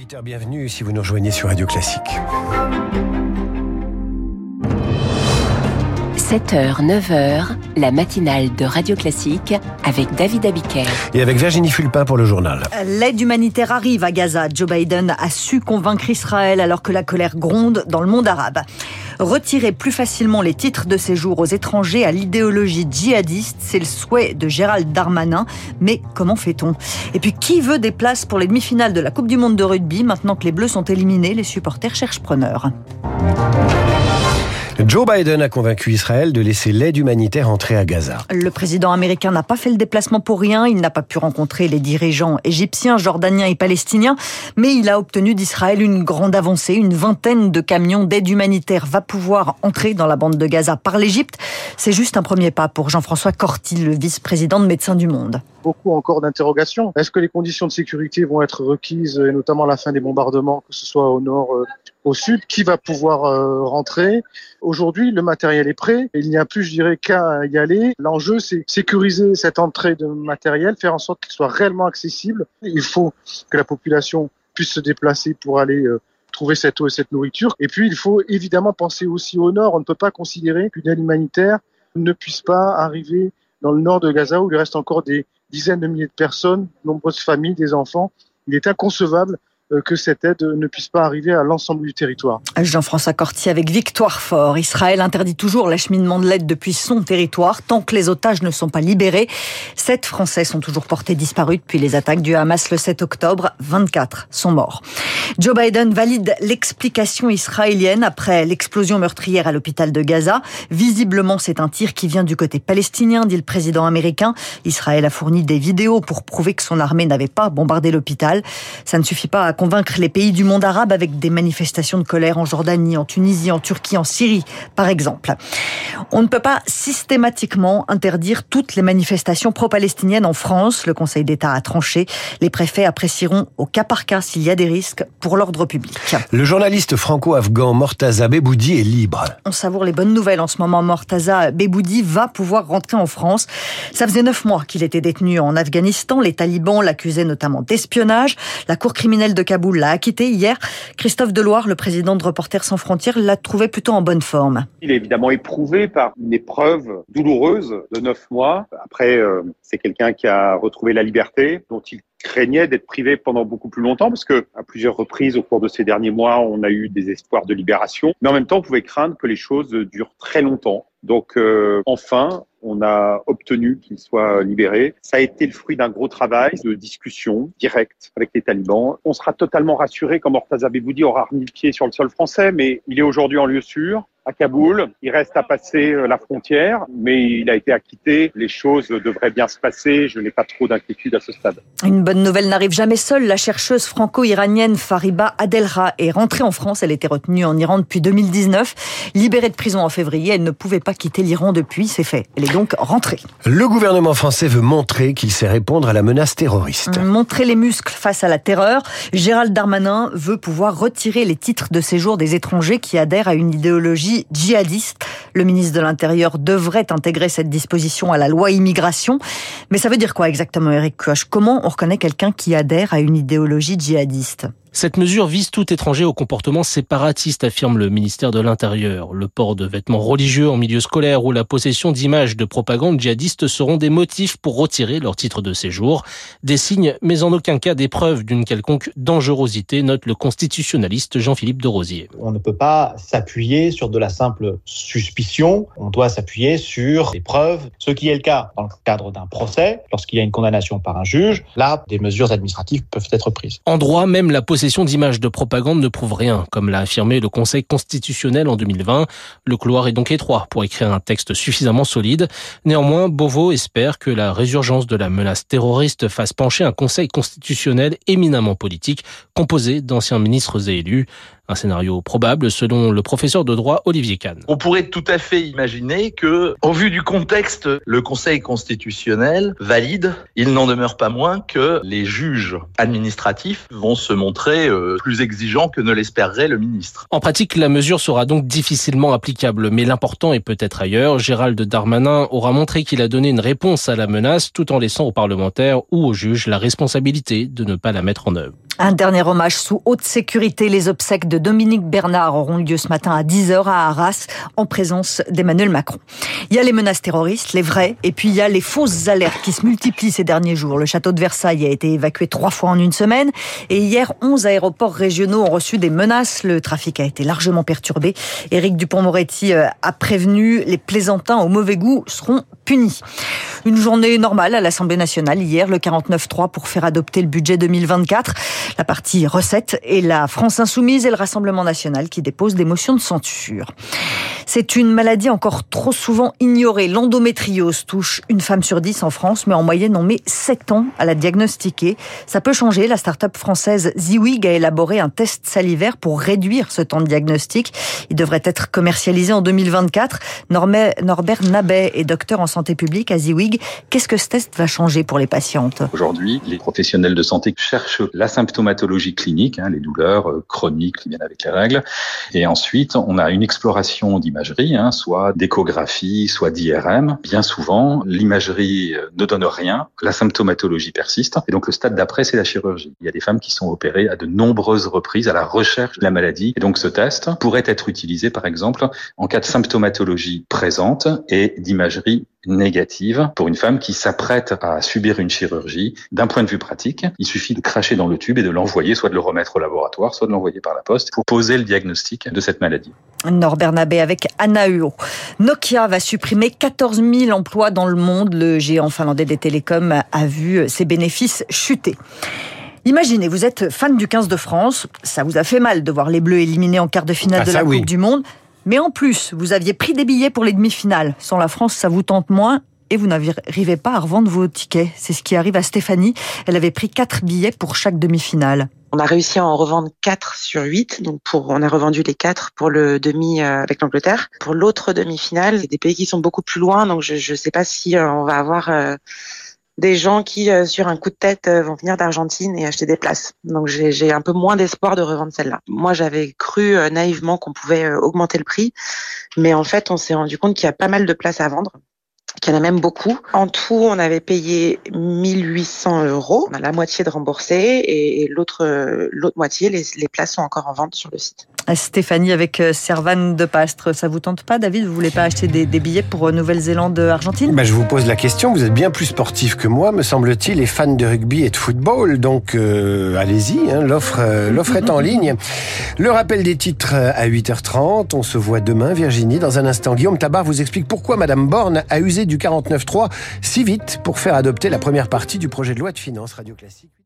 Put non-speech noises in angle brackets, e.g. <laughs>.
8h, bienvenue si vous nous rejoignez sur Radio Classique. 7h, 9h, la matinale de Radio Classique avec David Abiker. Et avec Virginie Fulpin pour le journal. L'aide humanitaire arrive à Gaza. Joe Biden a su convaincre Israël alors que la colère gronde dans le monde arabe. Retirer plus facilement les titres de séjour aux étrangers à l'idéologie djihadiste, c'est le souhait de Gérald Darmanin. Mais comment fait-on? Et puis qui veut des places pour les demi-finales de la Coupe du Monde de rugby Maintenant que les Bleus sont éliminés, les supporters cherchent preneurs. Joe Biden a convaincu Israël de laisser l'aide humanitaire entrer à Gaza. Le président américain n'a pas fait le déplacement pour rien. Il n'a pas pu rencontrer les dirigeants égyptiens, jordaniens et palestiniens, mais il a obtenu d'Israël une grande avancée. Une vingtaine de camions d'aide humanitaire va pouvoir entrer dans la bande de Gaza par l'Égypte. C'est juste un premier pas pour Jean-François Corti, le vice-président de Médecins du Monde beaucoup encore d'interrogations. Est-ce que les conditions de sécurité vont être requises, et notamment la fin des bombardements, que ce soit au nord, euh, au sud Qui va pouvoir euh, rentrer? Aujourd'hui, le matériel est prêt. Il n'y a plus, je dirais, qu'à y aller. L'enjeu, c'est sécuriser cette entrée de matériel, faire en sorte qu'il soit réellement accessible. Il faut que la population puisse se déplacer pour aller euh, trouver cette eau et cette nourriture. Et puis, il faut évidemment penser aussi au nord. On ne peut pas considérer qu'une aide humanitaire ne puisse pas arriver dans le nord de Gaza où il reste encore des dizaines de milliers de personnes, nombreuses familles, des enfants. Il est inconcevable que cette aide ne puisse pas arriver à l'ensemble du territoire. Jean-François Corti avec Victoire Fort. Israël interdit toujours l'acheminement de l'aide depuis son territoire tant que les otages ne sont pas libérés. Sept Français sont toujours portés disparus depuis les attaques du Hamas le 7 octobre. 24 sont morts. Joe Biden valide l'explication israélienne après l'explosion meurtrière à l'hôpital de Gaza. Visiblement, c'est un tir qui vient du côté palestinien, dit le président américain. Israël a fourni des vidéos pour prouver que son armée n'avait pas bombardé l'hôpital. Ça ne suffit pas à convaincre les pays du monde arabe avec des manifestations de colère en Jordanie, en Tunisie, en Turquie, en Syrie, par exemple. On ne peut pas systématiquement interdire toutes les manifestations pro-palestiniennes en France. Le Conseil d'État a tranché. Les préfets apprécieront au cas par cas s'il y a des risques pour l'ordre public. Le journaliste franco-afghan Mortaza Beboudi est libre. On savoure les bonnes nouvelles en ce moment. Mortaza Beboudi va pouvoir rentrer en France. Ça faisait neuf mois qu'il était détenu en Afghanistan. Les talibans l'accusaient notamment d'espionnage. La cour criminelle de Kaboul l'a acquitté hier. Christophe Deloire, le président de Reporters sans frontières, l'a trouvé plutôt en bonne forme. Il est évidemment éprouvé par une épreuve douloureuse de neuf mois. Après, euh, c'est quelqu'un qui a retrouvé la liberté, dont il craignait d'être privé pendant beaucoup plus longtemps parce que à plusieurs reprises au cours de ces derniers mois, on a eu des espoirs de libération, mais en même temps, on pouvait craindre que les choses durent très longtemps. Donc euh, enfin, on a obtenu qu'il soit libéré. Ça a été le fruit d'un gros travail de discussion directe avec les talibans. On sera totalement rassuré quand Mortaza Beboudi aura remis le pied sur le sol français, mais il est aujourd'hui en lieu sûr à Kaboul. Il reste à passer euh, la frontière, mais il a été acquitté. Les choses devraient bien se passer. Je n'ai pas trop d'inquiétude à ce stade. Une bonne nouvelle n'arrive jamais seule. La chercheuse franco-iranienne Fariba Adelra est rentrée en France. Elle était retenue en Iran depuis 2019. Libérée de prison en février, elle ne pouvait pas quitter l'Iran depuis. C'est fait. Elle est donc rentrée. Le gouvernement français veut montrer qu'il sait répondre à la menace terroriste. Montrer les muscles face à la terreur. Gérald Darmanin veut pouvoir retirer les titres de séjour des étrangers qui adhèrent à une idéologie djihadiste. Le ministre de l'Intérieur devrait intégrer cette disposition à la loi immigration. Mais ça veut dire quoi exactement, Eric Koch Comment on reconnaît quelqu'un qui adhère à une idéologie djihadiste? Cette mesure vise tout étranger au comportement séparatiste, affirme le ministère de l'Intérieur. Le port de vêtements religieux en milieu scolaire ou la possession d'images de propagande djihadiste seront des motifs pour retirer leur titre de séjour. Des signes, mais en aucun cas des preuves d'une quelconque dangerosité, note le constitutionnaliste Jean-Philippe de Rosier. On ne peut pas s'appuyer sur de la simple suspicion, on doit s'appuyer sur des preuves, ce qui est le cas dans le cadre d'un procès, lorsqu'il y a une condamnation par un juge. Là, des mesures administratives peuvent être prises. En droit, même la possession d'images de propagande ne prouve rien, comme l'a affirmé le Conseil constitutionnel en 2020. Le couloir est donc étroit pour écrire un texte suffisamment solide. Néanmoins, Beauvau espère que la résurgence de la menace terroriste fasse pencher un Conseil constitutionnel éminemment politique, composé d'anciens ministres et élus. Un scénario probable selon le professeur de droit Olivier Kahn. On pourrait tout à fait imaginer que, au vu du contexte, le Conseil constitutionnel valide. Il n'en demeure pas moins que les juges administratifs vont se montrer euh, plus exigeants que ne l'espérerait le ministre. En pratique, la mesure sera donc difficilement applicable, mais l'important est peut-être ailleurs. Gérald Darmanin aura montré qu'il a donné une réponse à la menace tout en laissant aux parlementaires ou aux juges la responsabilité de ne pas la mettre en œuvre. Un dernier hommage sous haute sécurité. Les obsèques de Dominique Bernard auront lieu ce matin à 10h à Arras, en présence d'Emmanuel Macron. Il y a les menaces terroristes, les vraies, et puis il y a les fausses alertes qui se multiplient ces derniers jours. Le château de Versailles a été évacué trois fois en une semaine, et hier, 11 aéroports régionaux ont reçu des menaces. Le trafic a été largement perturbé. Éric Dupont-Moretti euh, a prévenu les plaisantins au mauvais goût seront Une journée normale à l'Assemblée nationale hier, le 49-3 pour faire adopter le budget 2024 la partie recette et la France insoumise et le Rassemblement national qui déposent des motions de censure. C'est une maladie encore trop souvent ignorée. L'endométriose touche une femme sur dix en France, mais en moyenne on met 7 ans à la diagnostiquer. Ça peut changer. La start-up française Ziwig a élaboré un test salivaire pour réduire ce temps de diagnostic. Il devrait être commercialisé en 2024. Norbert Nabet est docteur en santé publique à. Qu'est-ce que ce test va changer pour les patientes Aujourd'hui, les professionnels de santé cherchent la symptomatologie clinique, hein, les douleurs euh, chroniques qui viennent avec les règles. Et ensuite, on a une exploration d'imagerie, hein, soit d'échographie, soit d'IRM. Bien souvent, l'imagerie euh, ne donne rien, la symptomatologie persiste. Et donc, le stade d'après, c'est la chirurgie. Il y a des femmes qui sont opérées à de nombreuses reprises à la recherche de la maladie. Et donc, ce test pourrait être utilisé, par exemple, en cas de symptomatologie présente et d'imagerie négative pour une femme qui s'apprête à subir une chirurgie. D'un point de vue pratique, il suffit de cracher dans le tube et de l'envoyer, soit de le remettre au laboratoire, soit de l'envoyer par la poste pour poser le diagnostic de cette maladie. Norbert Nabé avec Anna Huo. Nokia va supprimer 14 000 emplois dans le monde. Le géant finlandais des télécoms a vu ses bénéfices chuter. Imaginez, vous êtes fan du 15 de France, ça vous a fait mal de voir les Bleus éliminés en quart de finale Ah, de la oui. Coupe du Monde. Mais en plus, vous aviez pris des billets pour les demi-finales. Sans la France, ça vous tente moins et vous n'arrivez pas à revendre vos tickets. C'est ce qui arrive à Stéphanie. Elle avait pris quatre billets pour chaque demi-finale. On a réussi à en revendre 4 sur 8, donc pour on a revendu les 4 pour le demi euh, avec l'Angleterre. Pour l'autre demi-finale, a des pays qui sont beaucoup plus loin, donc je ne sais pas si euh, on va avoir euh, des gens qui, euh, sur un coup de tête, euh, vont venir d'Argentine et acheter des places. Donc j'ai un peu moins d'espoir de revendre celle-là. Moi, j'avais cru euh, naïvement qu'on pouvait augmenter le prix, mais en fait, on s'est rendu compte qu'il y a pas mal de places à vendre qu'il y en a même beaucoup. En tout, on avait payé 1800 euros. On la moitié de remboursé et, l'autre moitié, les places sont encore en vente sur le site. Stéphanie avec euh, Servane de Pastre. Ça vous tente pas, David? Vous voulez pas acheter des, des billets pour euh, Nouvelle-Zélande-Argentine Bah, je vous pose la question, vous êtes bien plus sportif que moi, me semble-t-il, et fan de rugby et de football, donc euh, allez-y, hein, l'offre euh, l'offre est en <laughs> ligne. Le rappel des titres euh, à 8h30, on se voit demain, Virginie, dans un instant. Guillaume Tabar vous explique pourquoi Madame Borne a usé du 49.3 si vite pour faire adopter la première partie du projet de loi de finances Radio Classique.